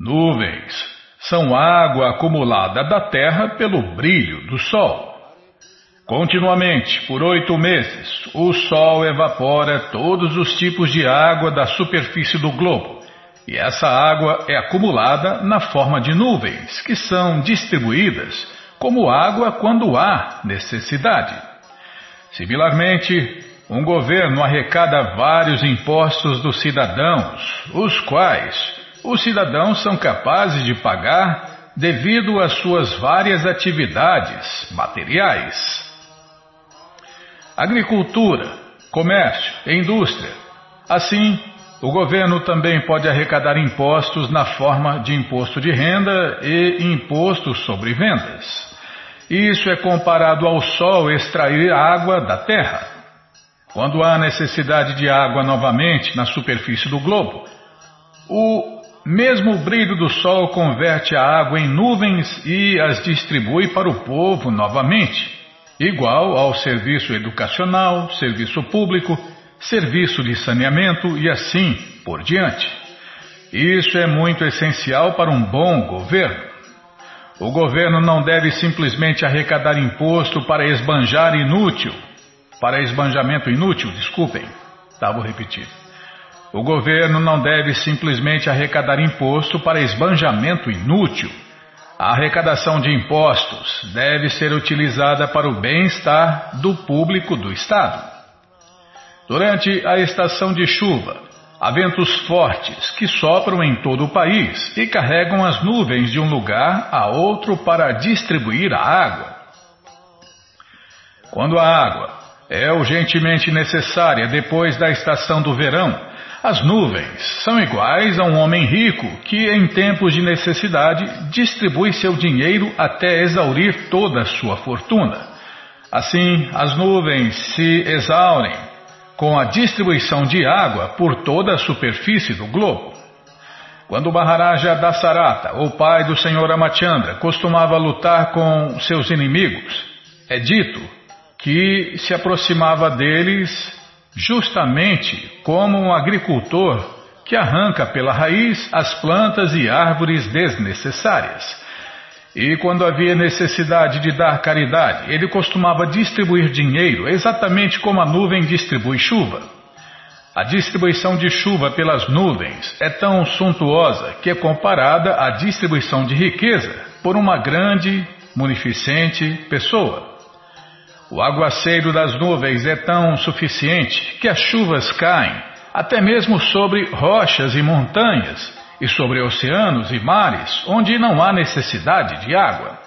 Nuvens são água acumulada da terra pelo brilho do sol. Continuamente, por oito meses, o sol evapora todos os tipos de água da superfície do globo. E essa água é acumulada na forma de nuvens, que são distribuídas como água quando há necessidade. Similarmente, um governo arrecada vários impostos dos cidadãos, os quais os cidadãos são capazes de pagar devido às suas várias atividades materiais. Agricultura, comércio e indústria. Assim, o governo também pode arrecadar impostos na forma de imposto de renda e imposto sobre vendas. Isso é comparado ao sol extrair água da terra. Quando há necessidade de água novamente na superfície do globo, o mesmo brilho do sol converte a água em nuvens e as distribui para o povo novamente, igual ao serviço educacional, serviço público, serviço de saneamento e assim por diante. Isso é muito essencial para um bom governo. O governo não deve simplesmente arrecadar imposto para esbanjar inútil para esbanjamento inútil, desculpem, tá, vou repetir. O governo não deve simplesmente arrecadar imposto para esbanjamento inútil. A arrecadação de impostos deve ser utilizada para o bem-estar do público do Estado. Durante a estação de chuva, há ventos fortes que sopram em todo o país e carregam as nuvens de um lugar a outro para distribuir a água. Quando a água é urgentemente necessária depois da estação do verão. As nuvens são iguais a um homem rico que, em tempos de necessidade, distribui seu dinheiro até exaurir toda a sua fortuna. Assim, as nuvens se exaurem com a distribuição de água por toda a superfície do globo. Quando Maharaja Dasarata, o pai do Senhor Amachandra, costumava lutar com seus inimigos, é dito que se aproximava deles justamente como um agricultor que arranca pela raiz as plantas e árvores desnecessárias. E quando havia necessidade de dar caridade, ele costumava distribuir dinheiro exatamente como a nuvem distribui chuva. A distribuição de chuva pelas nuvens é tão suntuosa que é comparada à distribuição de riqueza por uma grande, munificente pessoa. O aguaceiro das nuvens é tão suficiente que as chuvas caem até mesmo sobre rochas e montanhas e sobre oceanos e mares onde não há necessidade de água.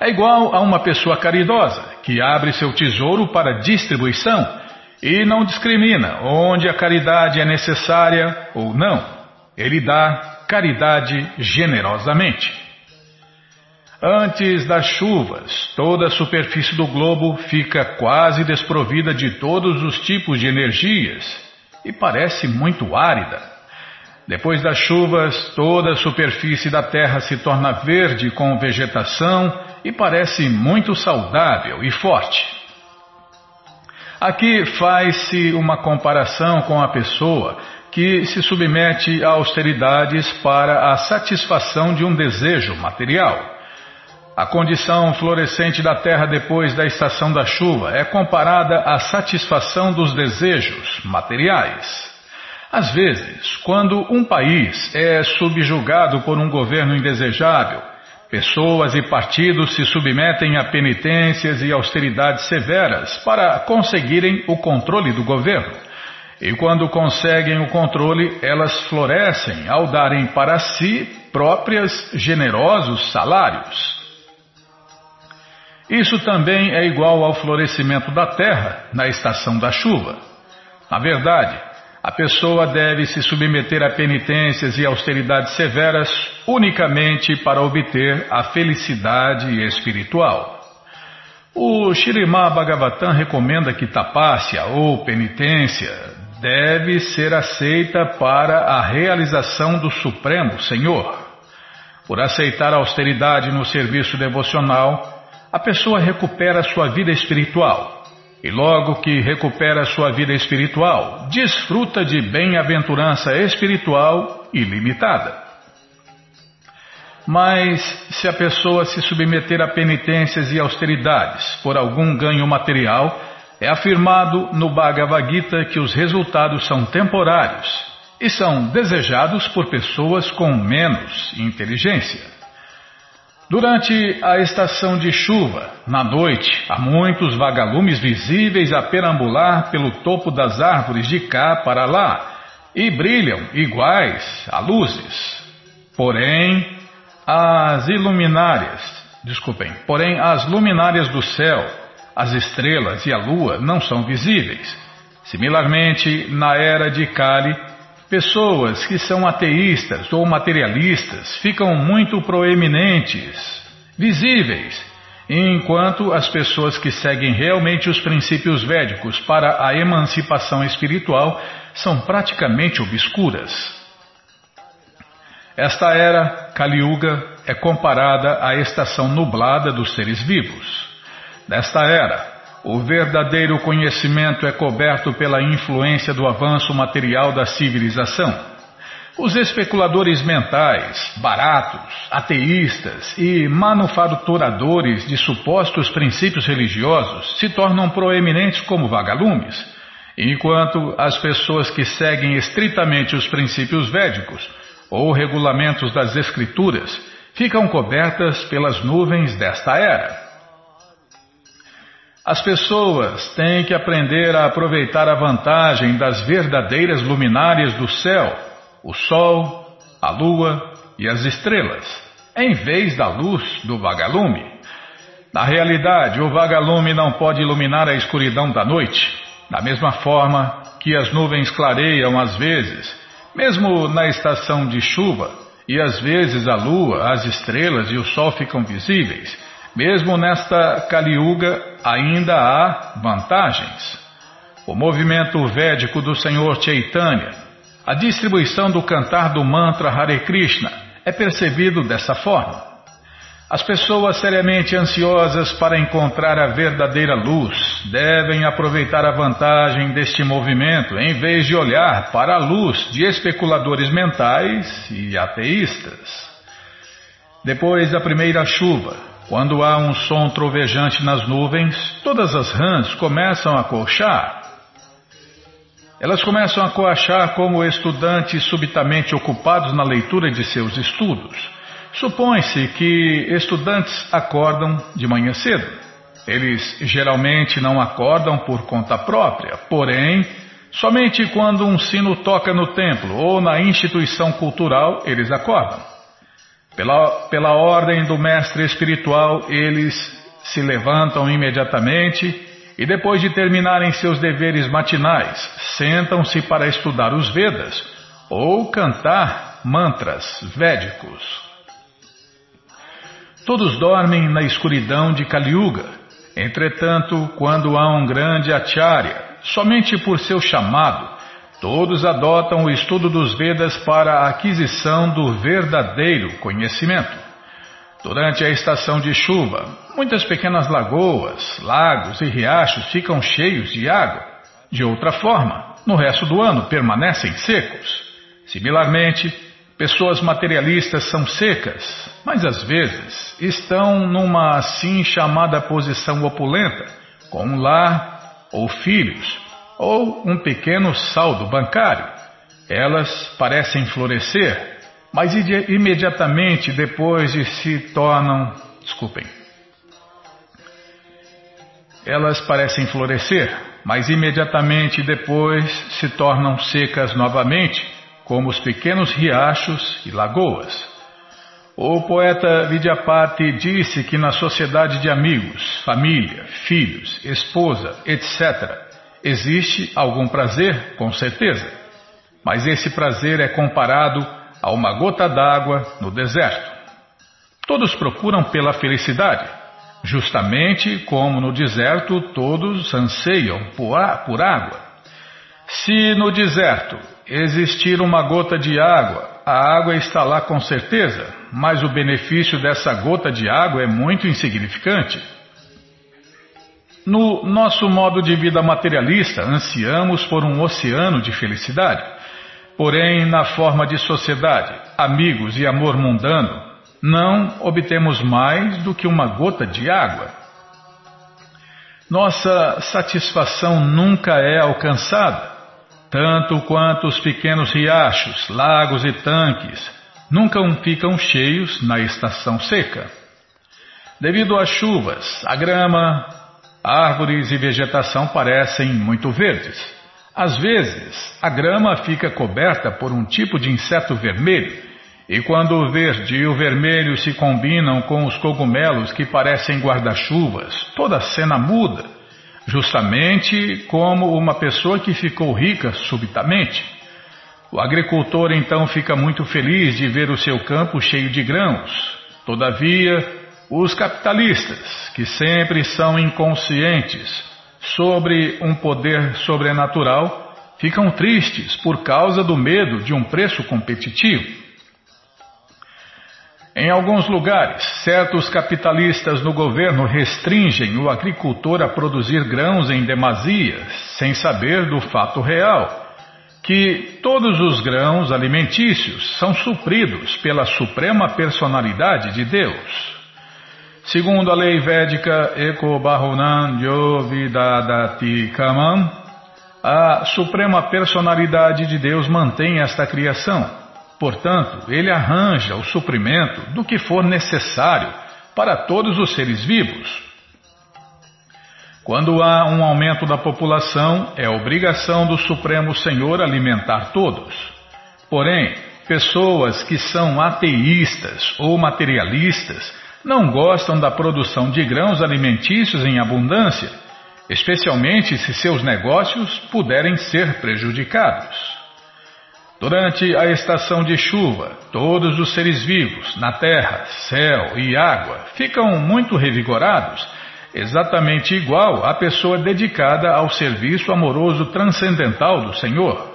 É igual a uma pessoa caridosa que abre seu tesouro para distribuição e não discrimina onde a caridade é necessária ou não. Ele dá caridade generosamente. Antes das chuvas, toda a superfície do globo fica quase desprovida de todos os tipos de energias e parece muito árida. Depois das chuvas, toda a superfície da Terra se torna verde com vegetação e parece muito saudável e forte. Aqui faz-se uma comparação com a pessoa que se submete a austeridades para a satisfação de um desejo material. A condição florescente da terra depois da estação da chuva é comparada à satisfação dos desejos materiais. Às vezes, quando um país é subjugado por um governo indesejável, pessoas e partidos se submetem a penitências e austeridades severas para conseguirem o controle do governo. E quando conseguem o controle, elas florescem ao darem para si próprias generosos salários. Isso também é igual ao florescimento da terra na estação da chuva. Na verdade, a pessoa deve se submeter a penitências e austeridades severas unicamente para obter a felicidade espiritual. O Shirimá Bhagavatam recomenda que tapácia ou penitência deve ser aceita para a realização do Supremo Senhor. Por aceitar a austeridade no serviço devocional, a pessoa recupera sua vida espiritual. E logo que recupera sua vida espiritual, desfruta de bem-aventurança espiritual ilimitada. Mas se a pessoa se submeter a penitências e austeridades por algum ganho material, é afirmado no Bhagavad Gita que os resultados são temporários e são desejados por pessoas com menos inteligência. Durante a estação de chuva, na noite, há muitos vagalumes visíveis a perambular pelo topo das árvores de cá para lá e brilham iguais a luzes. Porém, as iluminárias, desculpem, porém as luminárias do céu, as estrelas e a lua não são visíveis. Similarmente, na era de Kali, Pessoas que são ateístas ou materialistas ficam muito proeminentes, visíveis, enquanto as pessoas que seguem realmente os princípios védicos para a emancipação espiritual são praticamente obscuras. Esta era, Kali Yuga, é comparada à estação nublada dos seres vivos. Nesta era, o verdadeiro conhecimento é coberto pela influência do avanço material da civilização. Os especuladores mentais, baratos, ateístas e manufaturadores de supostos princípios religiosos se tornam proeminentes como vagalumes, enquanto as pessoas que seguem estritamente os princípios védicos ou regulamentos das escrituras ficam cobertas pelas nuvens desta era. As pessoas têm que aprender a aproveitar a vantagem das verdadeiras luminárias do céu, o sol, a lua e as estrelas, em vez da luz do vagalume. Na realidade, o vagalume não pode iluminar a escuridão da noite, da mesma forma que as nuvens clareiam às vezes, mesmo na estação de chuva, e às vezes a lua, as estrelas e o sol ficam visíveis. Mesmo nesta Kaliuga ainda há vantagens. O movimento védico do Senhor Chaitanya, a distribuição do cantar do mantra Hare Krishna é percebido dessa forma. As pessoas seriamente ansiosas para encontrar a verdadeira luz devem aproveitar a vantagem deste movimento em vez de olhar para a luz de especuladores mentais e ateístas. Depois da primeira chuva, quando há um som trovejante nas nuvens, todas as rãs começam a coxar. Elas começam a coachar como estudantes subitamente ocupados na leitura de seus estudos. Supõe-se que estudantes acordam de manhã cedo. Eles geralmente não acordam por conta própria, porém, somente quando um sino toca no templo ou na instituição cultural eles acordam. Pela, pela ordem do mestre espiritual, eles se levantam imediatamente e, depois de terminarem seus deveres matinais, sentam-se para estudar os Vedas ou cantar mantras védicos. Todos dormem na escuridão de Kaliuga. Entretanto, quando há um grande acharya, somente por seu chamado, Todos adotam o estudo dos Vedas para a aquisição do verdadeiro conhecimento. Durante a estação de chuva, muitas pequenas lagoas, lagos e riachos ficam cheios de água. De outra forma, no resto do ano permanecem secos. Similarmente, pessoas materialistas são secas, mas às vezes estão numa assim chamada posição opulenta, com um lar ou filhos ou um pequeno saldo bancário. Elas parecem florescer, mas imediatamente depois de se tornam. Desculpem. Elas parecem florescer, mas imediatamente depois se tornam secas novamente, como os pequenos riachos e lagoas. O poeta Vidyapati disse que na sociedade de amigos, família, filhos, esposa, etc., Existe algum prazer? Com certeza. Mas esse prazer é comparado a uma gota d'água no deserto. Todos procuram pela felicidade, justamente como no deserto todos anseiam por água. Se no deserto existir uma gota de água, a água está lá com certeza, mas o benefício dessa gota de água é muito insignificante. No nosso modo de vida materialista, ansiamos por um oceano de felicidade. Porém, na forma de sociedade, amigos e amor mundano, não obtemos mais do que uma gota de água. Nossa satisfação nunca é alcançada, tanto quanto os pequenos riachos, lagos e tanques nunca ficam cheios na estação seca. Devido às chuvas, a grama, árvores e vegetação parecem muito verdes. Às vezes, a grama fica coberta por um tipo de inseto vermelho, e quando o verde e o vermelho se combinam com os cogumelos que parecem guarda-chuvas, toda a cena muda, justamente como uma pessoa que ficou rica subitamente. O agricultor então fica muito feliz de ver o seu campo cheio de grãos. Todavia, os capitalistas, que sempre são inconscientes sobre um poder sobrenatural, ficam tristes por causa do medo de um preço competitivo. Em alguns lugares, certos capitalistas no governo restringem o agricultor a produzir grãos em demasia, sem saber do fato real, que todos os grãos alimentícios são supridos pela suprema personalidade de Deus. Segundo a lei védica Eko Bahunan Yovidadati Kamam, a suprema personalidade de Deus mantém esta criação Portanto, ele arranja o suprimento do que for necessário para todos os seres vivos. Quando há um aumento da população, é obrigação do Supremo Senhor alimentar todos. Porém, pessoas que são ateístas ou materialistas não gostam da produção de grãos alimentícios em abundância, especialmente se seus negócios puderem ser prejudicados. Durante a estação de chuva, todos os seres vivos, na terra, céu e água, ficam muito revigorados, exatamente igual à pessoa dedicada ao serviço amoroso transcendental do Senhor.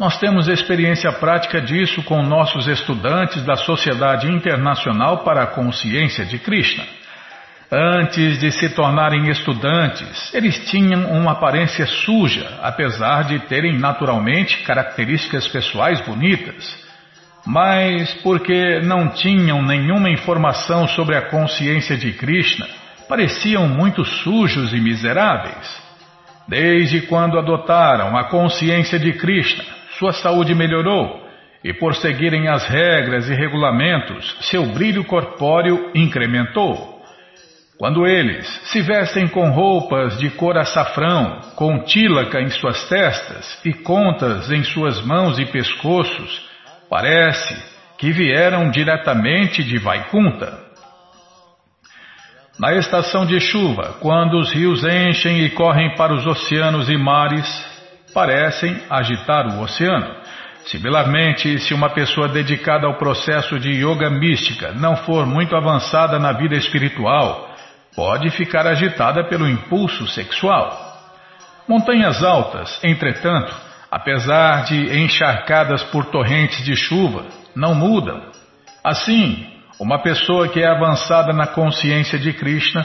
Nós temos experiência prática disso com nossos estudantes da Sociedade Internacional para a Consciência de Krishna. Antes de se tornarem estudantes, eles tinham uma aparência suja, apesar de terem naturalmente características pessoais bonitas. Mas porque não tinham nenhuma informação sobre a consciência de Krishna, pareciam muito sujos e miseráveis. Desde quando adotaram a consciência de Krishna, sua saúde melhorou e por seguirem as regras e regulamentos, seu brilho corpóreo incrementou. Quando eles se vestem com roupas de cor açafrão, com tílaca em suas testas e contas em suas mãos e pescoços, parece que vieram diretamente de Vaikunta. Na estação de chuva, quando os rios enchem e correm para os oceanos e mares, parecem agitar o oceano. Similarmente, se uma pessoa dedicada ao processo de yoga mística não for muito avançada na vida espiritual, pode ficar agitada pelo impulso sexual. Montanhas altas, entretanto, apesar de encharcadas por torrentes de chuva, não mudam. Assim, uma pessoa que é avançada na consciência de Krishna,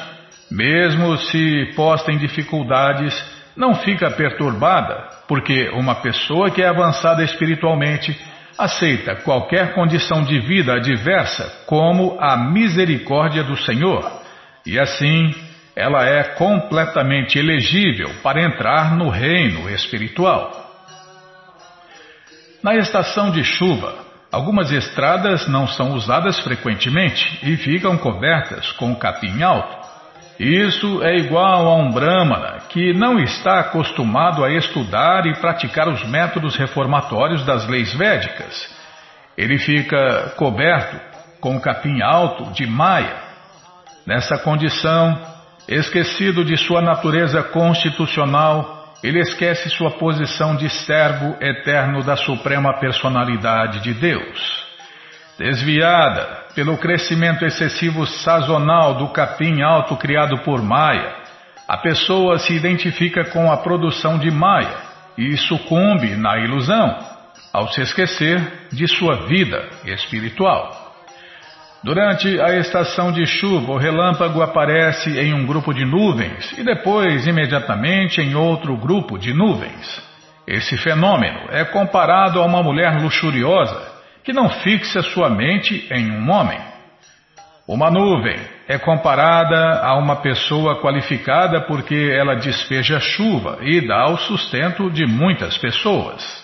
mesmo se posta em dificuldades, não fica perturbada, porque uma pessoa que é avançada espiritualmente aceita qualquer condição de vida adversa como a misericórdia do Senhor e assim, ela é completamente elegível para entrar no reino espiritual. Na estação de chuva, algumas estradas não são usadas frequentemente e ficam cobertas com capim alto. Isso é igual a um Brahmana que não está acostumado a estudar e praticar os métodos reformatórios das leis védicas. Ele fica coberto com capim alto de maia Nessa condição, esquecido de sua natureza constitucional, ele esquece sua posição de servo eterno da Suprema Personalidade de Deus. Desviada pelo crescimento excessivo sazonal do capim alto criado por Maia, a pessoa se identifica com a produção de Maia e sucumbe na ilusão, ao se esquecer de sua vida espiritual. Durante a estação de chuva, o relâmpago aparece em um grupo de nuvens e depois, imediatamente, em outro grupo de nuvens. Esse fenômeno é comparado a uma mulher luxuriosa que não fixa sua mente em um homem. Uma nuvem é comparada a uma pessoa qualificada porque ela despeja chuva e dá o sustento de muitas pessoas.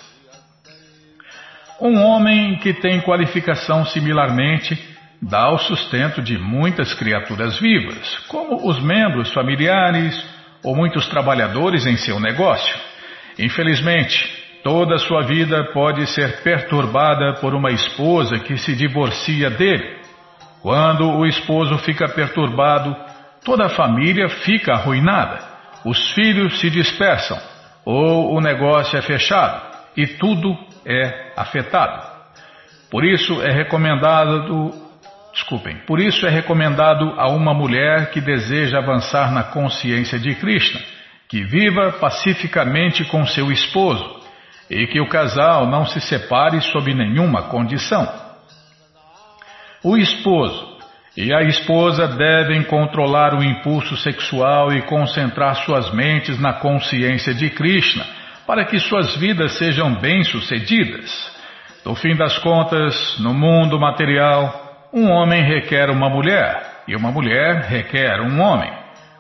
Um homem que tem qualificação similarmente dá o sustento de muitas criaturas vivas, como os membros familiares ou muitos trabalhadores em seu negócio. Infelizmente, toda sua vida pode ser perturbada por uma esposa que se divorcia dele. Quando o esposo fica perturbado, toda a família fica arruinada, os filhos se dispersam, ou o negócio é fechado e tudo é afetado. Por isso é recomendado, desculpem, por isso é recomendado a uma mulher que deseja avançar na consciência de Krishna, que viva pacificamente com seu esposo e que o casal não se separe sob nenhuma condição. O esposo e a esposa devem controlar o impulso sexual e concentrar suas mentes na consciência de Krishna, para que suas vidas sejam bem-sucedidas. No fim das contas, no mundo material, um homem requer uma mulher e uma mulher requer um homem.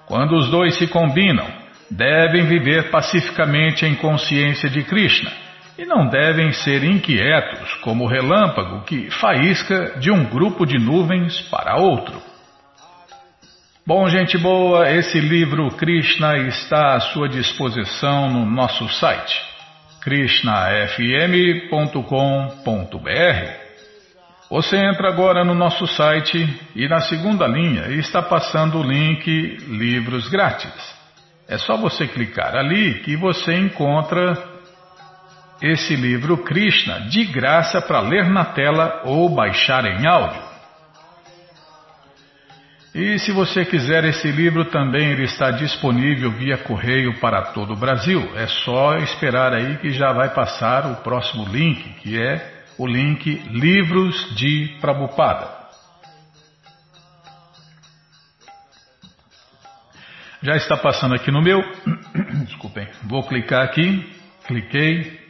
Quando os dois se combinam, devem viver pacificamente em consciência de Krishna e não devem ser inquietos como o relâmpago que faísca de um grupo de nuvens para outro. Bom, gente boa, esse livro Krishna está à sua disposição no nosso site krishnafm.com.br. Você entra agora no nosso site e na segunda linha está passando o link Livros Grátis. É só você clicar ali que você encontra esse livro Krishna de graça para ler na tela ou baixar em áudio. E se você quiser esse livro também ele está disponível via correio para todo o Brasil. É só esperar aí que já vai passar o próximo link, que é o link Livros de Prabupada. Já está passando aqui no meu. Desculpem. Vou clicar aqui. Cliquei.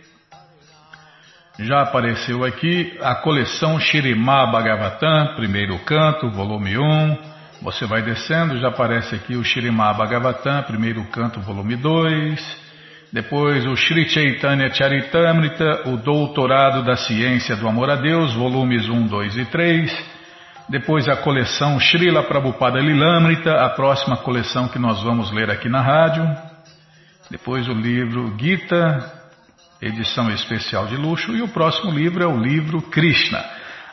Já apareceu aqui a coleção Shirimá Bhagavatam, primeiro canto, volume 1. Você vai descendo, já aparece aqui o Shirimá Bhagavatam, primeiro canto, volume 2. Depois o Sri Chaitanya Charitamrita, o Doutorado da Ciência do Amor a Deus, volumes 1, 2 e 3. Depois a coleção Srila Prabhupada Lilamrita, a próxima coleção que nós vamos ler aqui na rádio. Depois o livro Gita, edição especial de luxo. E o próximo livro é o livro Krishna,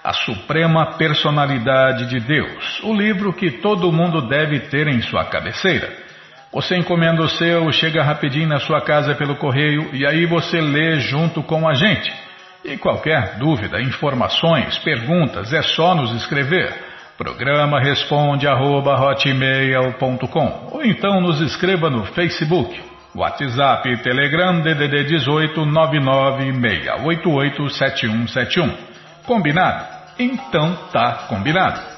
a Suprema Personalidade de Deus. O livro que todo mundo deve ter em sua cabeceira. Você encomenda o seu, chega rapidinho na sua casa pelo correio e aí você lê junto com a gente. E qualquer dúvida, informações, perguntas, é só nos escrever. Programa responde arroba, ou então nos escreva no Facebook, WhatsApp, Telegram DDD 18 996887171. Combinado? Então tá combinado.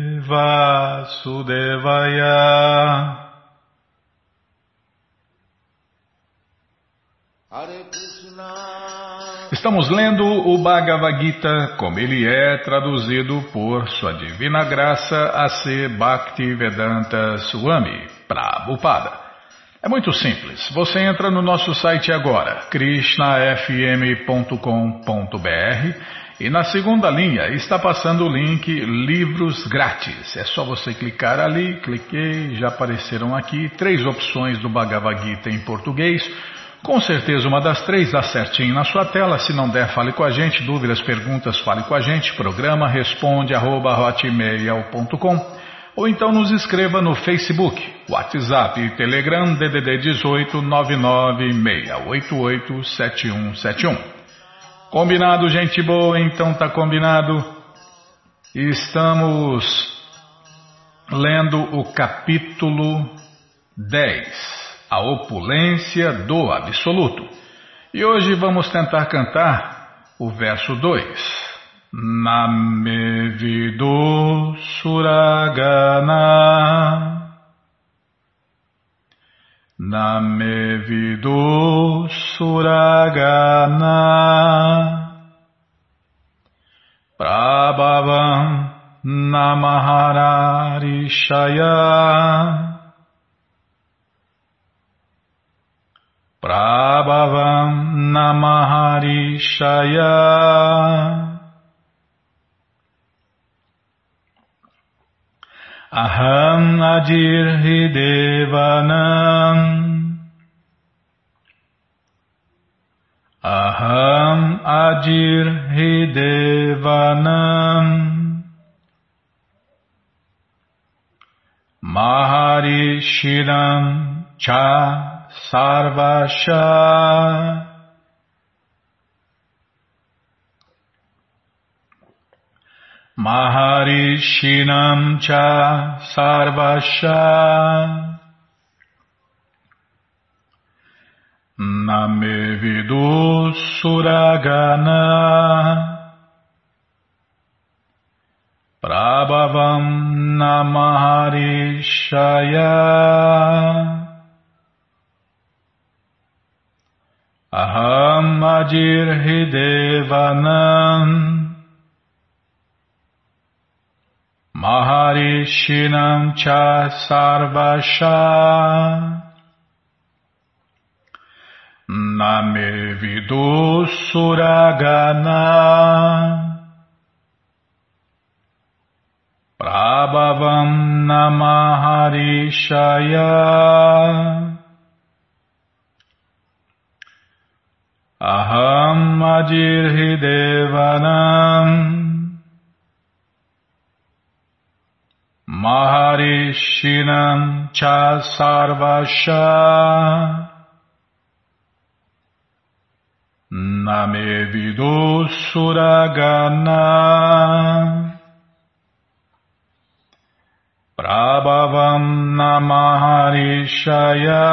Vasudevaya. Estamos lendo o Bhagavad Gita como ele é traduzido por Sua Divina Graça a ser Bhakti Vedanta Swami Prabhupada. É muito simples. Você entra no nosso site agora, krishnafm.com.br e na segunda linha está passando o link Livros Grátis. É só você clicar ali, cliquei, já apareceram aqui três opções do Bhagavad Gita em português. Com certeza uma das três dá certinho na sua tela. Se não der, fale com a gente. Dúvidas, perguntas, fale com a gente. Programa responde arroba, ou então nos escreva no Facebook, WhatsApp e Telegram DDD 18 996887171. Combinado, gente boa? Então tá combinado. Estamos lendo o capítulo 10, a opulência do absoluto. E hoje vamos tentar cantar o verso 2. Name vidu suragana Name vidu suragana Prabhavam Namahararishaya Prabhavam Namaharishaya Aham Adir Hidevanam Aham Adir Hidevanam Maharishiram Cha Sarvasha Maharishinam cha sarvasha Name vidu suragana Prabhavam namaharishaya Aham adirhidevanam Maharishinam cha sarvasha Name vidu suragana Prabhavam namaharishaya Aham adirhidevanam Maharishinam cha sarvasha Name vidu suragana Prabhavam namaharishaya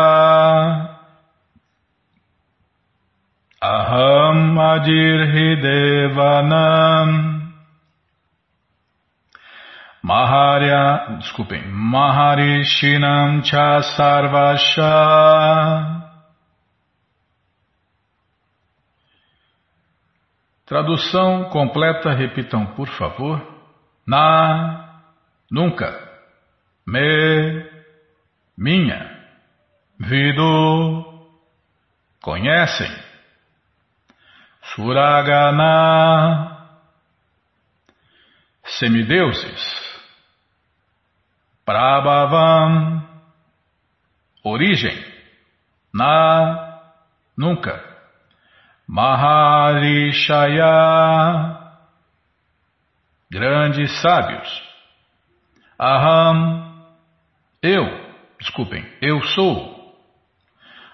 Aham adirhidevanam Maharya, desculpem, Maharishinam cha sarvasha. Tradução completa, repitam por favor. Na, nunca, me, minha, vido, conhecem, suragana, semideuses, Prabhavam, origem, na, nunca. Maharishaya, grandes sábios. Aham, eu, desculpem, eu sou.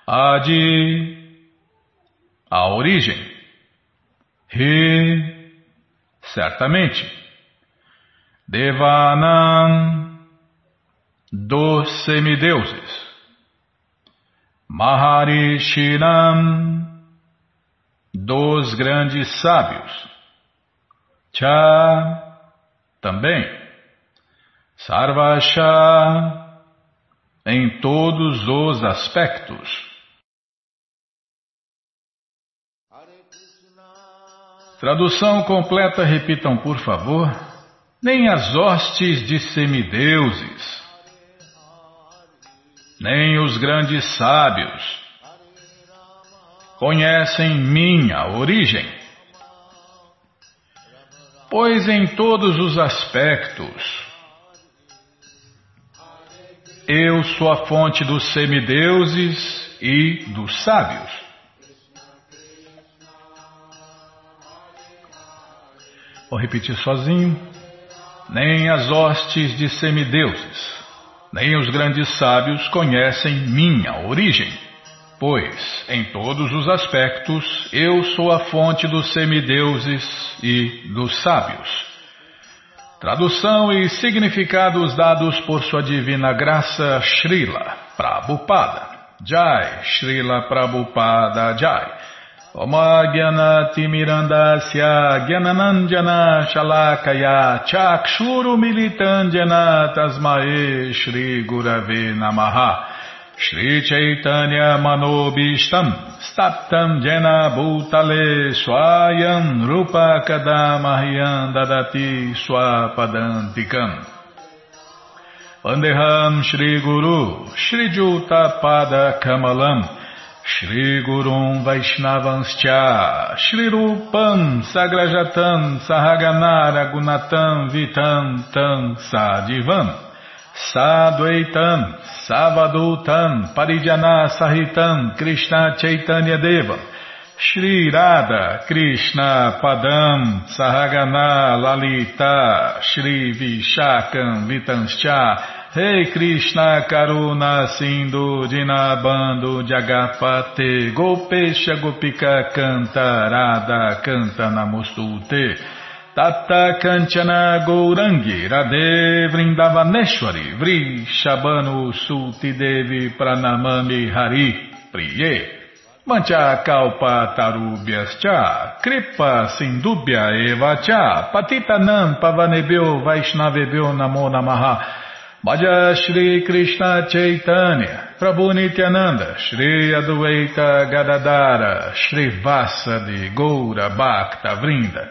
Adi, a origem. Ri, certamente. Devanam, dos semideuses. Maharishinam, dos grandes sábios. Cha, também. Sarvasha, em todos os aspectos. Tradução completa, repitam por favor. Nem as hostes de semideuses nem os grandes sábios conhecem minha origem. Pois em todos os aspectos eu sou a fonte dos semideuses e dos sábios. Vou repetir sozinho. Nem as hostes de semideuses, nem os grandes sábios conhecem minha origem, pois, em todos os aspectos, eu sou a fonte dos semideuses e dos sábios. Tradução e significados dados por Sua Divina Graça Srila Prabhupada. Jai, Srila Prabhupada Jai. Oma Timirandasya Gyananandjana Shalakaya Chakshuru Militandjana Tasmae Shri Gurave Namaha Shri Chaitanya Manobishtam Staptam Jena Bhutale Swayam Rupa Kadamahyam Dadati Swapadantikam. Vandeham Shri Guru Shri Juta Pada Kamalam Shri Gurum Vaishnavanscha Shri Rupam Sagrajatam Sahaganara Gunatam Vitam Tam Sadivam Sadvaitam, Savadutam, Parijana Sahitam, Krishna Chaitanya Deva, Shri Radha, Krishna Padam, Sahagana Lalita, Shri Vishakam Vitanscha, Rei hey Krishna Karuna Sindhu Dinabando Jagapate, Gopesha Gopika Canta, Radha Canta Namostute, Tata Kanchana Gourangi Radhe Vrindavaneshwari Vri Shabanu Sulti Devi Pranamami Hari Priye. Mancha Kalpa Tarubhyascha Kripa Sindubhya Eva Cha Patitanam Pavanebhyo Vaishnavebhyo Namo Namaha. Bhaja Shri Krishna Chaitanya Prabhu Nityananda Shri Adueita Gadadara Shri Vasadi Goura Bhakta Vrinda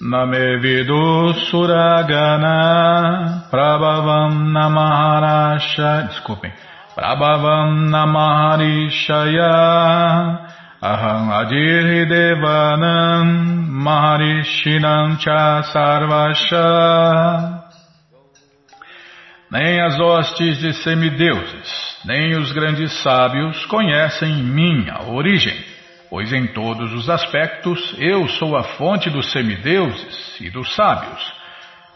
Name Vidu Suragana Prabhavam Namaharasha Desculpem Prabhavam Namaharishaya Aham Adir Devanam Maharishinam Cha Sarvasha Nem as hostes de semideuses, nem os grandes sábios conhecem minha origem pois em todos os aspectos eu sou a fonte dos semideuses e dos sábios.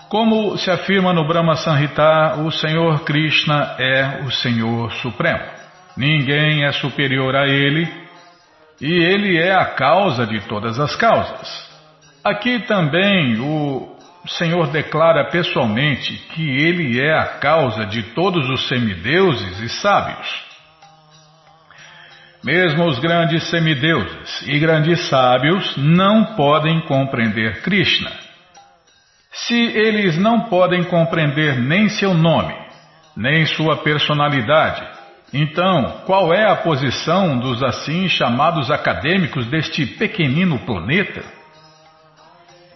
Como se afirma no Brahma Sanhita, o Senhor Krishna é o Senhor Supremo. Ninguém é superior a ele e ele é a causa de todas as causas. Aqui também o Senhor declara pessoalmente que ele é a causa de todos os semideuses e sábios. Mesmo os grandes semideuses e grandes sábios não podem compreender Krishna. Se eles não podem compreender nem seu nome, nem sua personalidade, então qual é a posição dos assim chamados acadêmicos deste pequenino planeta?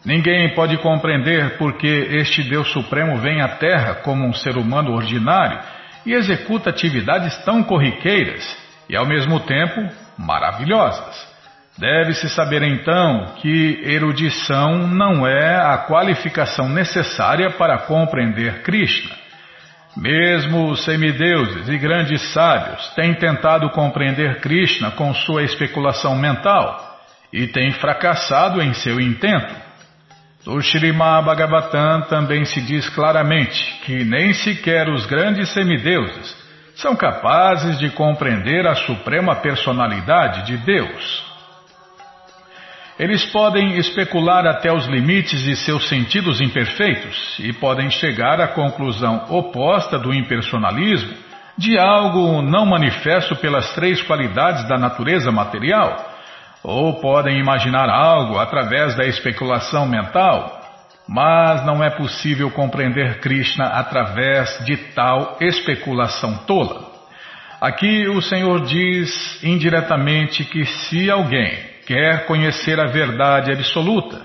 Ninguém pode compreender porque este Deus Supremo vem à Terra como um ser humano ordinário e executa atividades tão corriqueiras e ao mesmo tempo maravilhosas. Deve-se saber então que erudição não é a qualificação necessária para compreender Krishna. Mesmo os semideuses e grandes sábios têm tentado compreender Krishna com sua especulação mental e têm fracassado em seu intento. Do Srimad Bhagavatam também se diz claramente que nem sequer os grandes semideuses são capazes de compreender a suprema personalidade de Deus. Eles podem especular até os limites de seus sentidos imperfeitos e podem chegar à conclusão oposta do impersonalismo, de algo não manifesto pelas três qualidades da natureza material? Ou podem imaginar algo através da especulação mental? Mas não é possível compreender Krishna através de tal especulação tola. Aqui o Senhor diz indiretamente que se alguém quer conhecer a verdade absoluta,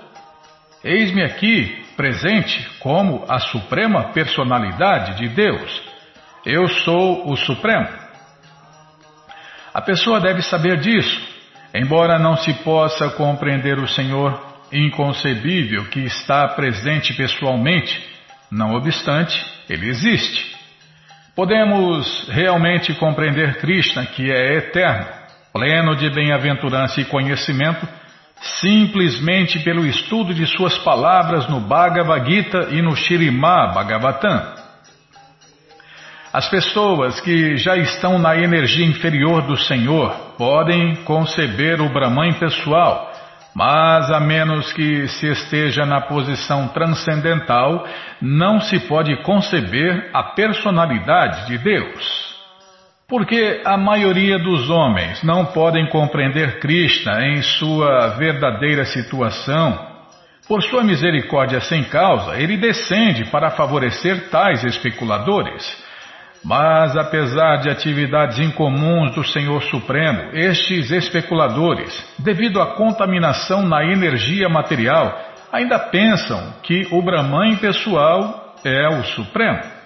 eis-me aqui presente como a suprema personalidade de Deus. Eu sou o Supremo. A pessoa deve saber disso, embora não se possa compreender o Senhor inconcebível que está presente pessoalmente, não obstante, ele existe. Podemos realmente compreender Krishna, que é eterno, pleno de bem-aventurança e conhecimento, simplesmente pelo estudo de suas palavras no Bhagavad Gita e no Shirimá Bhagavatam. As pessoas que já estão na energia inferior do Senhor podem conceber o Brahman pessoal mas a menos que se esteja na posição transcendental, não se pode conceber a personalidade de Deus. Porque a maioria dos homens não podem compreender Krishna em sua verdadeira situação. Por sua misericórdia sem causa, ele descende para favorecer tais especuladores. Mas, apesar de atividades incomuns do Senhor Supremo, estes especuladores, devido à contaminação na energia material, ainda pensam que o Brahman pessoal é o Supremo.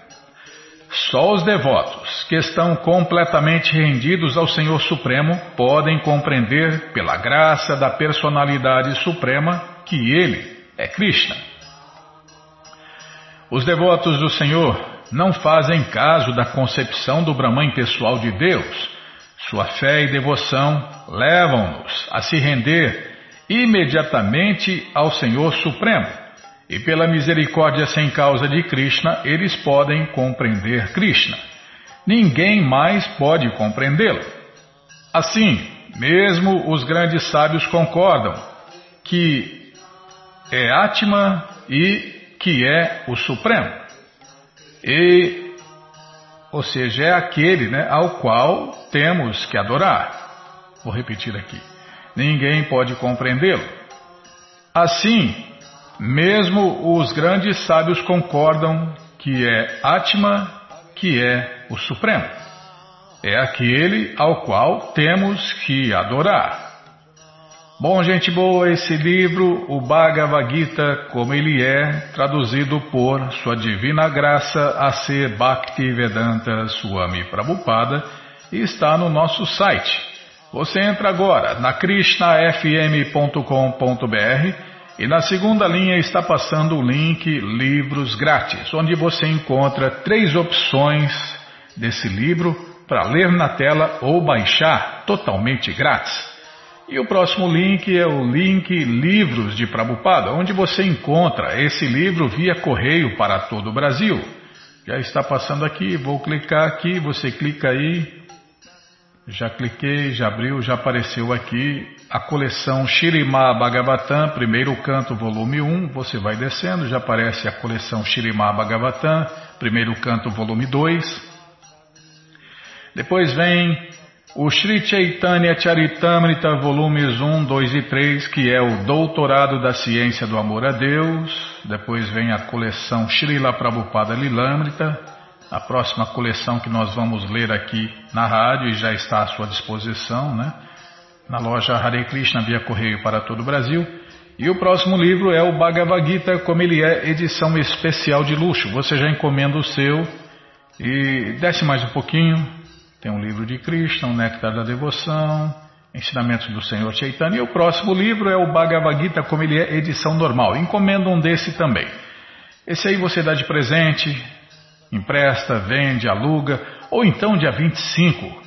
Só os devotos, que estão completamente rendidos ao Senhor Supremo, podem compreender, pela graça da personalidade suprema, que Ele é Krishna. Os devotos do Senhor não fazem caso da concepção do Brahman pessoal de Deus. Sua fé e devoção levam-nos a se render imediatamente ao Senhor Supremo. E pela misericórdia sem causa de Krishna, eles podem compreender Krishna. Ninguém mais pode compreendê-lo. Assim, mesmo os grandes sábios concordam que é Atma e que é o Supremo. E, ou seja, é aquele né, ao qual temos que adorar. Vou repetir aqui. Ninguém pode compreendê-lo. Assim, mesmo os grandes sábios concordam que é Atma, que é o Supremo. É aquele ao qual temos que adorar. Bom, gente boa, esse livro, o Bhagavad Gita, como ele é, traduzido por Sua Divina Graça a ser Bhaktivedanta Swami Prabhupada, está no nosso site. Você entra agora na krishnafm.com.br e na segunda linha está passando o link Livros Grátis, onde você encontra três opções desse livro para ler na tela ou baixar totalmente grátis. E o próximo link é o link Livros de Prabupada, onde você encontra esse livro via correio para todo o Brasil. Já está passando aqui, vou clicar aqui, você clica aí. Já cliquei, já abriu, já apareceu aqui a coleção Shirimá Bhagavatam, primeiro canto, volume 1. Você vai descendo, já aparece a coleção Shirimá Bhagavatam, primeiro canto, volume 2. Depois vem o Sri Chaitanya Charitamrita, volumes 1, 2 e 3, que é o Doutorado da Ciência do Amor a Deus. Depois vem a coleção Srila Prabhupada Lilamrita, a próxima coleção que nós vamos ler aqui na rádio e já está à sua disposição, né? Na loja Hare Krishna via correio para todo o Brasil. E o próximo livro é o Bhagavad Gita, como ele é, edição especial de luxo. Você já encomenda o seu e desce mais um pouquinho, tem um livro de Krishna, o Néctar da Devoção, Ensinamentos do Senhor Chaitanya. E o próximo livro é o Bhagavad Gita, como ele é edição normal. Encomenda um desse também. Esse aí você dá de presente, empresta, vende, aluga, ou então dia 25.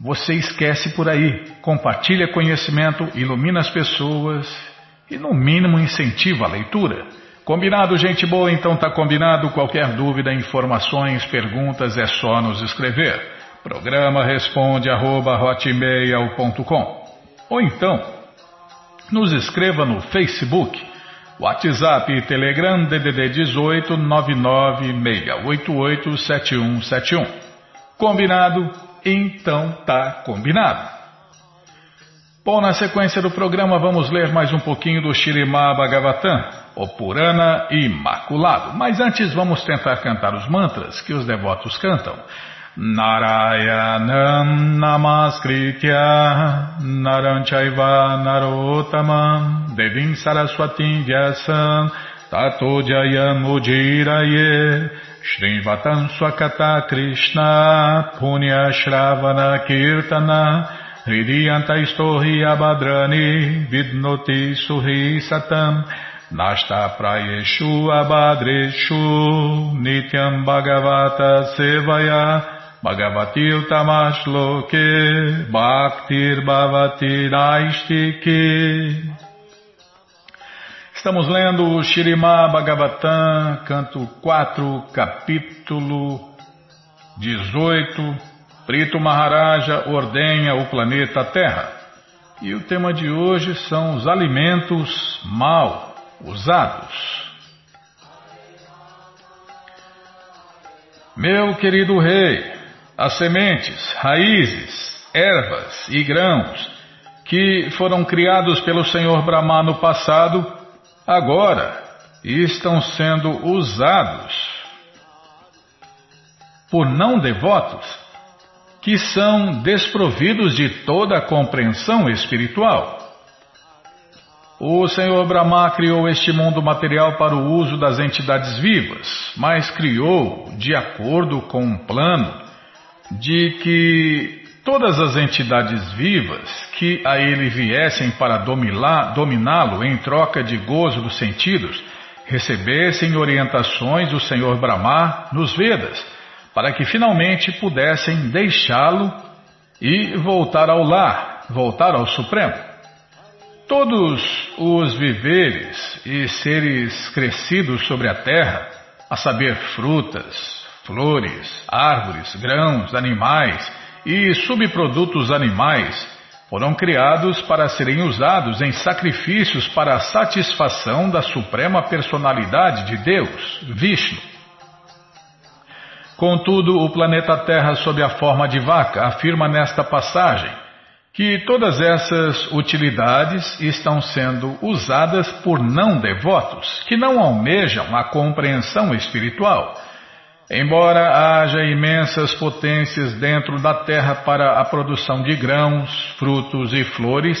Você esquece por aí, compartilha conhecimento, ilumina as pessoas e, no mínimo, incentiva a leitura. Combinado, gente boa? Então tá combinado. Qualquer dúvida, informações, perguntas, é só nos escrever. Programa responde arroba ou então nos escreva no Facebook, WhatsApp e Telegram DDD 18 996887171. Combinado? Então tá combinado. Bom, na sequência do programa vamos ler mais um pouquinho do Shirimá Bhagavatam, o Purana Imaculado. Mas antes vamos tentar cantar os mantras que os devotos cantam. Narayanam Namaskritya Naranchaiva Narotamam Devim Saraswatim Vyasam Tato Jayam Ujiraye Shrivatam Swakata Krishna Punya Shravana Kirtana Hridiyantaistohi Abadrani Vidnoti Suhi Satam Nasta Prayeshu Abadreshu Nityam Bhagavata Sevaya Bhagavatil Tamashloke Bhaktir Bhavati Naistike Estamos lendo o Shirimá Bhagavatam, canto 4, capítulo 18. Prito Maharaja ordenha o planeta Terra. E o tema de hoje são os alimentos mal usados. Meu querido rei, as sementes, raízes, ervas e grãos que foram criados pelo Senhor Brahma no passado, agora estão sendo usados por não devotos que são desprovidos de toda a compreensão espiritual. O Senhor Brahma criou este mundo material para o uso das entidades vivas, mas criou de acordo com um plano de que todas as entidades vivas que a ele viessem para dominá-lo em troca de gozo dos sentidos recebessem orientações do Senhor Brahma nos Vedas, para que finalmente pudessem deixá-lo e voltar ao lar, voltar ao Supremo. Todos os viveres e seres crescidos sobre a terra, a saber, frutas, flores, árvores, grãos, animais e subprodutos animais foram criados para serem usados em sacrifícios para a satisfação da suprema personalidade de Deus, Vishnu. Contudo, o planeta Terra, sob a forma de vaca, afirma nesta passagem que todas essas utilidades estão sendo usadas por não devotos, que não almejam a compreensão espiritual Embora haja imensas potências dentro da terra para a produção de grãos, frutos e flores,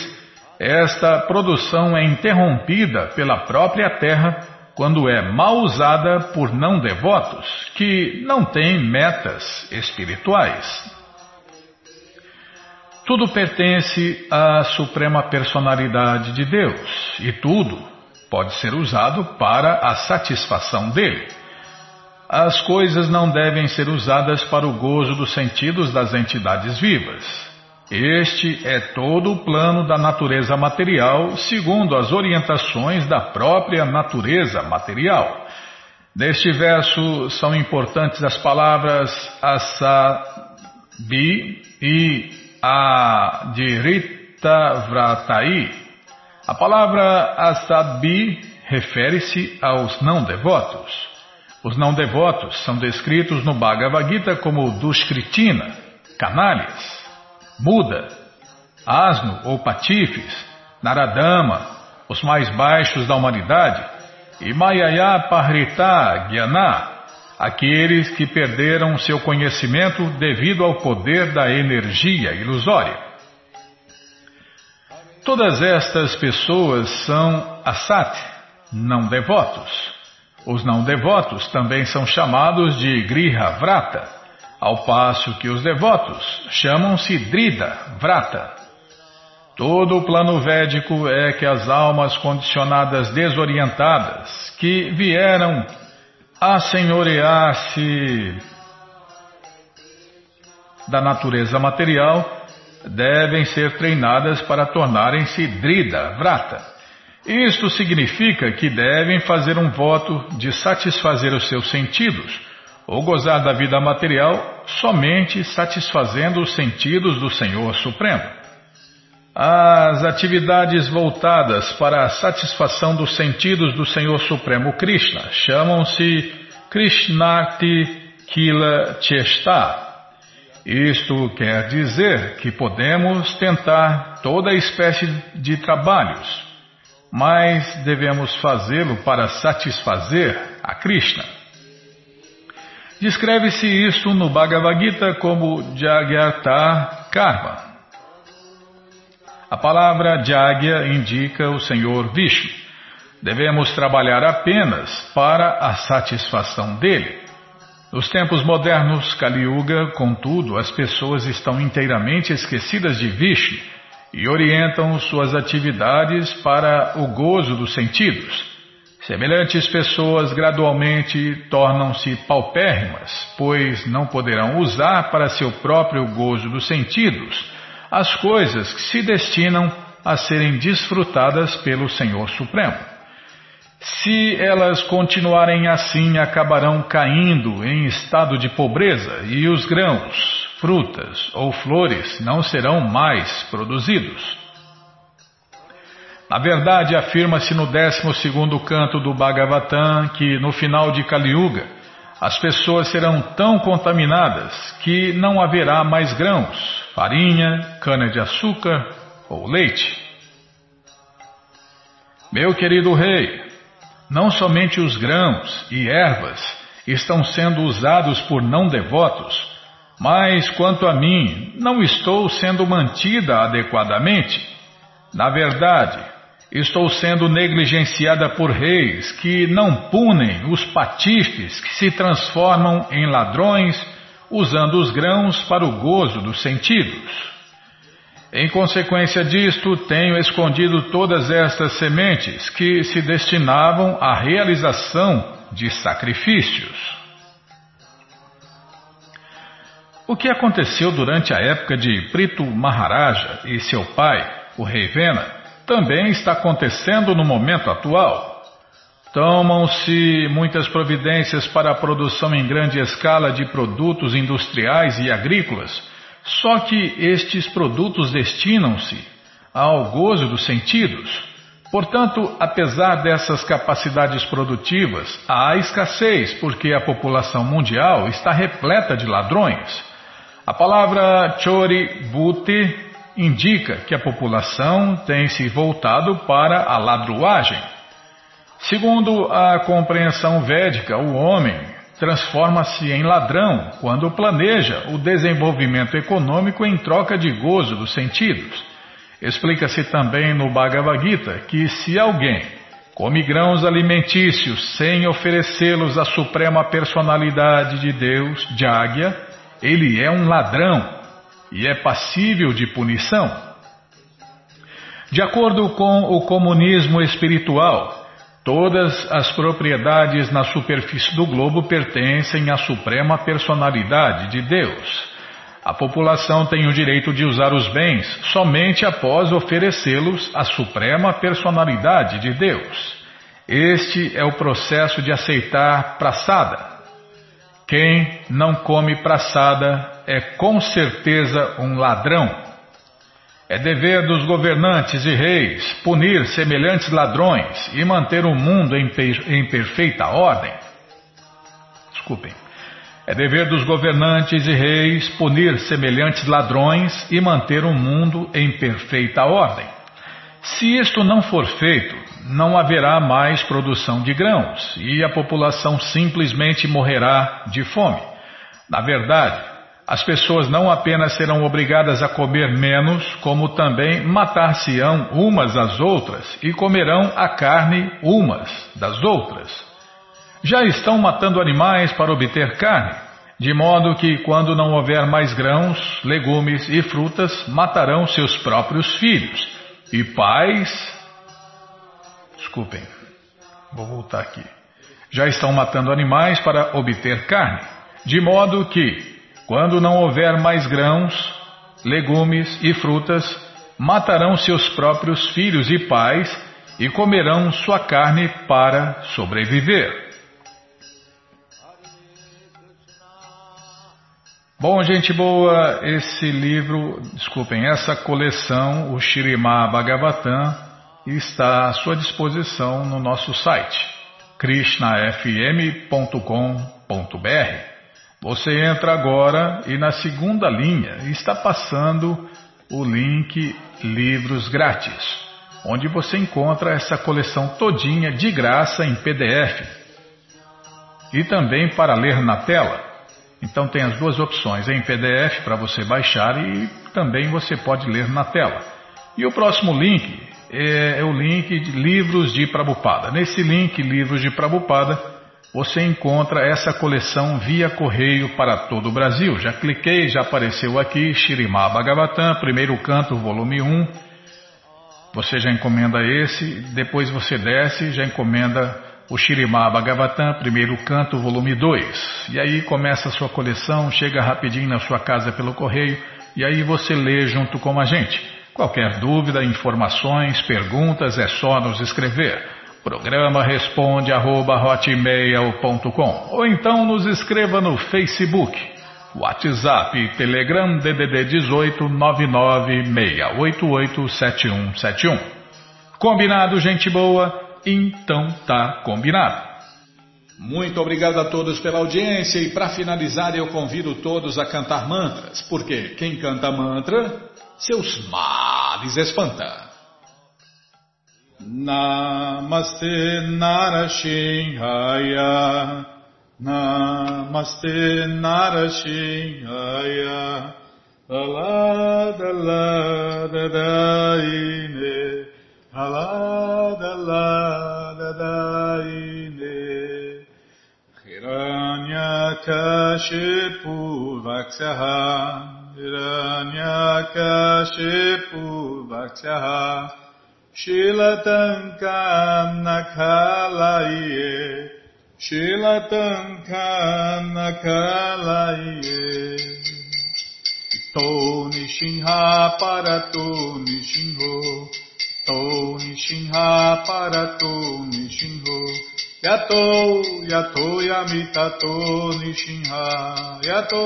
esta produção é interrompida pela própria terra quando é mal usada por não devotos, que não têm metas espirituais. Tudo pertence à Suprema Personalidade de Deus e tudo pode ser usado para a satisfação dele. As coisas não devem ser usadas para o gozo dos sentidos das entidades vivas. Este é todo o plano da natureza material, segundo as orientações da própria natureza material. Neste verso são importantes as palavras asabi e adiritavratai. A palavra asabi refere-se aos não devotos. Os não devotos são descritos no Bhagavad Gita como Duskritina, canalhas, Buda, asno ou patifes, Naradama, os mais baixos da humanidade, e Mayaya Pahrita Gyana, aqueles que perderam seu conhecimento devido ao poder da energia ilusória. Todas estas pessoas são asat, não devotos. Os não devotos também são chamados de Griha Vrata, ao passo que os devotos chamam-se Drida Vrata. Todo o plano védico é que as almas condicionadas desorientadas, que vieram a senhorear-se da natureza material, devem ser treinadas para tornarem-se Drida Vrata. Isto significa que devem fazer um voto de satisfazer os seus sentidos, ou gozar da vida material somente satisfazendo os sentidos do Senhor Supremo. As atividades voltadas para a satisfação dos sentidos do Senhor Supremo Krishna chamam-se Krishnati Kila Chesta Isto quer dizer que podemos tentar toda espécie de trabalhos, mas devemos fazê-lo para satisfazer a Krishna. Descreve-se isso no Bhagavad Gita como Jagyarta Karma. A palavra Jagya indica o Senhor Vishnu. Devemos trabalhar apenas para a satisfação dele. Nos tempos modernos, Kali Yuga, contudo, as pessoas estão inteiramente esquecidas de Vishnu e orientam suas atividades para o gozo dos sentidos. Semelhantes pessoas gradualmente tornam-se paupérrimas, pois não poderão usar para seu próprio gozo dos sentidos as coisas que se destinam a serem desfrutadas pelo Senhor Supremo. Se elas continuarem assim, acabarão caindo em estado de pobreza e os grãos, frutas ou flores não serão mais produzidos. Na verdade, afirma-se no 12 canto do Bhagavatam que no final de Kali Yuga, as pessoas serão tão contaminadas que não haverá mais grãos, farinha, cana-de-açúcar ou leite. Meu querido rei, não somente os grãos e ervas estão sendo usados por não devotos, mas quanto a mim, não estou sendo mantida adequadamente. Na verdade, Estou sendo negligenciada por reis que não punem os patifes que se transformam em ladrões usando os grãos para o gozo dos sentidos. Em consequência disto, tenho escondido todas estas sementes que se destinavam à realização de sacrifícios. O que aconteceu durante a época de Prito Maharaja e seu pai, o rei Vena, também está acontecendo no momento atual. Tomam-se muitas providências para a produção em grande escala de produtos industriais e agrícolas, só que estes produtos destinam-se ao gozo dos sentidos. Portanto, apesar dessas capacidades produtivas, há escassez porque a população mundial está repleta de ladrões. A palavra chori bhuti indica que a população tem se voltado para a ladruagem. Segundo a compreensão védica, o homem transforma-se em ladrão quando planeja o desenvolvimento econômico em troca de gozo dos sentidos. Explica-se também no Bhagavad Gita que se alguém come grãos alimentícios sem oferecê-los à suprema personalidade de Deus, Jagya, ele é um ladrão e é passível de punição. De acordo com o comunismo espiritual, todas as propriedades na superfície do globo pertencem à suprema personalidade de Deus. A população tem o direito de usar os bens somente após oferecê-los à suprema personalidade de Deus. Este é o processo de aceitar praçada. Quem não come praçada é com certeza um ladrão. É dever dos governantes e reis punir semelhantes ladrões e manter o mundo em, em perfeita ordem. Desculpem. É dever dos governantes e reis punir semelhantes ladrões e manter o mundo em perfeita ordem. Se isto não for feito, não haverá mais produção de grãos e a população simplesmente morrerá de fome. Na verdade, as pessoas não apenas serão obrigadas a comer menos, como também matar-se-ão umas às outras e comerão a carne umas das outras. Já estão matando animais para obter carne, de modo que, quando não houver mais grãos, legumes e frutas, matarão seus próprios filhos. E pais. Desculpem, vou voltar aqui. Já estão matando animais para obter carne, de modo que, quando não houver mais grãos, legumes e frutas, matarão seus próprios filhos e pais e comerão sua carne para sobreviver. Bom, gente boa, esse livro, desculpem, essa coleção, o Shirimá Bhagavatam, está à sua disposição no nosso site krishnafm.com.br. Você entra agora e na segunda linha está passando o link Livros Grátis, onde você encontra essa coleção todinha de graça em PDF e também para ler na tela. Então tem as duas opções, em PDF para você baixar e também você pode ler na tela. E o próximo link é, é o link de Livros de Prabupada. Nesse link, Livros de Prabupada, você encontra essa coleção via correio para todo o Brasil. Já cliquei, já apareceu aqui, Shirimá Bhagavatam, primeiro canto, volume 1. Você já encomenda esse, depois você desce, já encomenda o Shirimá Bhagavatam, primeiro canto, volume 2. E aí começa a sua coleção, chega rapidinho na sua casa pelo correio, e aí você lê junto com a gente. Qualquer dúvida, informações, perguntas, é só nos escrever. Programa responde arroba ou então nos escreva no Facebook, WhatsApp, Telegram DDD 18 996887171. Combinado, gente boa? Então tá combinado. Muito obrigado a todos pela audiência e para finalizar eu convido todos a cantar mantras, porque quem canta mantra, seus males espanta. Namaste Narashinhaya Namaste Narashinhaya Aladaladaine Kashipu Vakshaha Hiranyakashipu Vakshaha Shilatankam Nakhalaye Shilatankam Nakhalaye Ito Nishinha Parato Nishinho Ito Nishinha Parato Nishinho Yato, yato yamitato nishinha, Yato,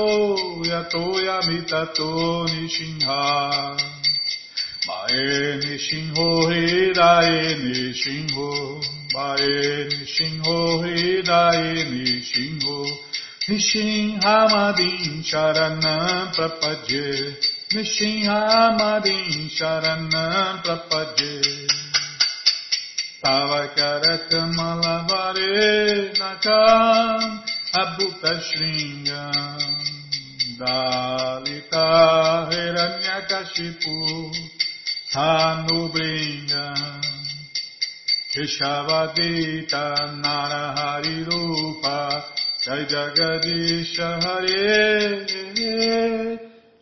yato yamitato nishinha. Mae Nishinho Hidae Nishinho. Mae Nishinho Hidae Nishinho. Nishinhamadin Sharanam Prapadye. Nishinhamadin Sharanam Prapadye. Tavakarakamalabhare Nakam Abhuta Shringam Dalita Hiranyakashipu Tanubringa Keshavadita Narahari Rupa Jai Jagadisha Hare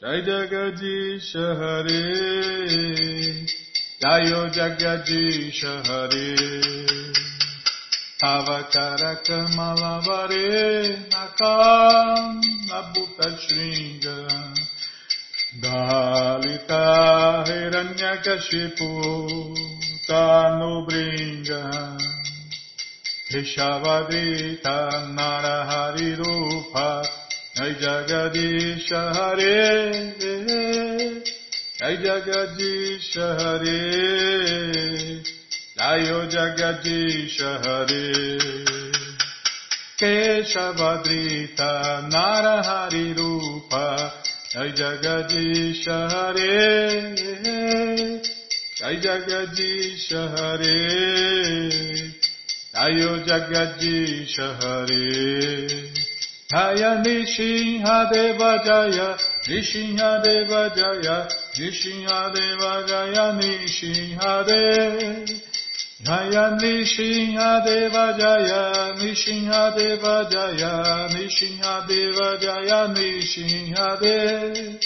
Jai Jagadisha Hare. Jayo Jagadisha Hare Avakara Kamalavare Nakam Nabuta Shringa Dalita Hiranyakashipu Tanubringa Keshavadita Narahari Rupa. Jai Jagadisha Hare Jai Jagadisha Hare Jayo Jagadisha Hare Keshavadrita Narahari Rupa Jai Jagadish Hare Jai Jagadish Hare Jayo Jagadish Hare Jaya Nishinha Deva Jaya Nishinha Deva Jaya Nishinha Deva Jaya Nishinha Deva Jaya Nishinha Deva Jaya Nishinha Deva Jaya Nishinha Deva Jaya Nishinha Deva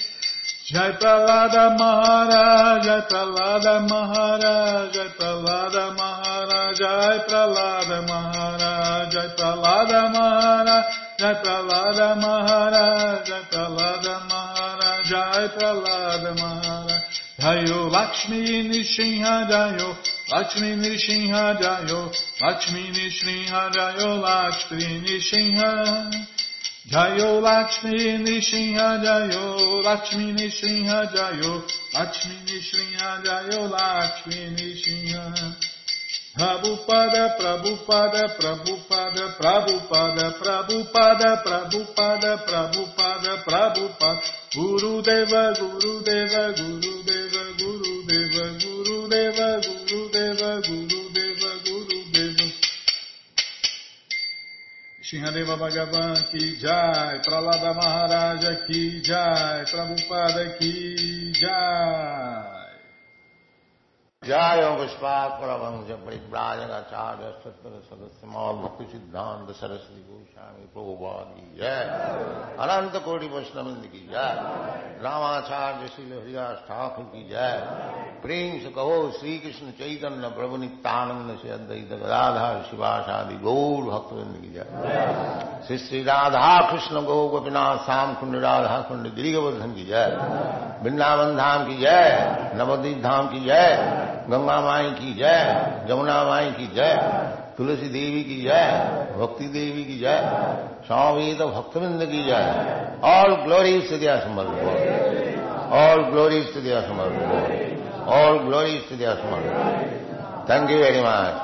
Jai Pralada Maharaj, Jai Pralada Maharaj, Jai Pralada Maharaj, Jai Pralada Maharaj, Jai Pralada Maharaj, Jai Pralada Maharaj, Jai Pralada Maharaj, Jai Pralada Maharaj, Jayo Lakshmi Nishinha Jayo Lakshmi Nishinha Jayo, Lakshmi Nishinha Jayo, Lakshmi Nishinha. Jayo Lakshmi Nishinha Jayo, Lakshmi Nishinha Jayo, Lakshmi Nishinha Jayo, Lakshmi Nishinha. Prabhupada, Prabhupada, Prabhupada, Prabhupada, Prabhupada, Prabhupada, Prabhupada, Prabhupada, Guru Deva, Guru Deva, Guru Shinadeva Bhagavan ki jai, Pralada Maharaja ki jai, Prabhupada ki jai. जय पुष्पात परमंश परिव्राजकाचार्य सत्तर सदस्य मौल भक्ति सिद्धांत सरस्वती गोस्वामी प्रभुपाद की जय अनंत कोटि वैष्णविंद की जय रामाचार्य श्री हरिदास ठाकुर की जय प्रेम से कहो श्री कृष्ण चैतन्य प्रभु नित्यानंद से अद्वैत गदाधार शिवाशादि गौर भक्तविंद की जय श्री श्री राधा कृष्ण गौ गोपीनाथ श्याम कुंड राधा कुंड गिरिवर्धन की जय वृंदावन धाम की जय नवदीप धाम की जय गंगा माई की जय जमुना माई की जय तुलसी देवी की जय भक्ति देवी की जय स्वामी तो भक्तविंद की जय ऑल ग्लोरीज टू दिया समर्थ ऑल ग्लोरीज टू दिया समर्थ ऑल ग्लोरीज टू दिया समर्थ थैंक यू वेरी मच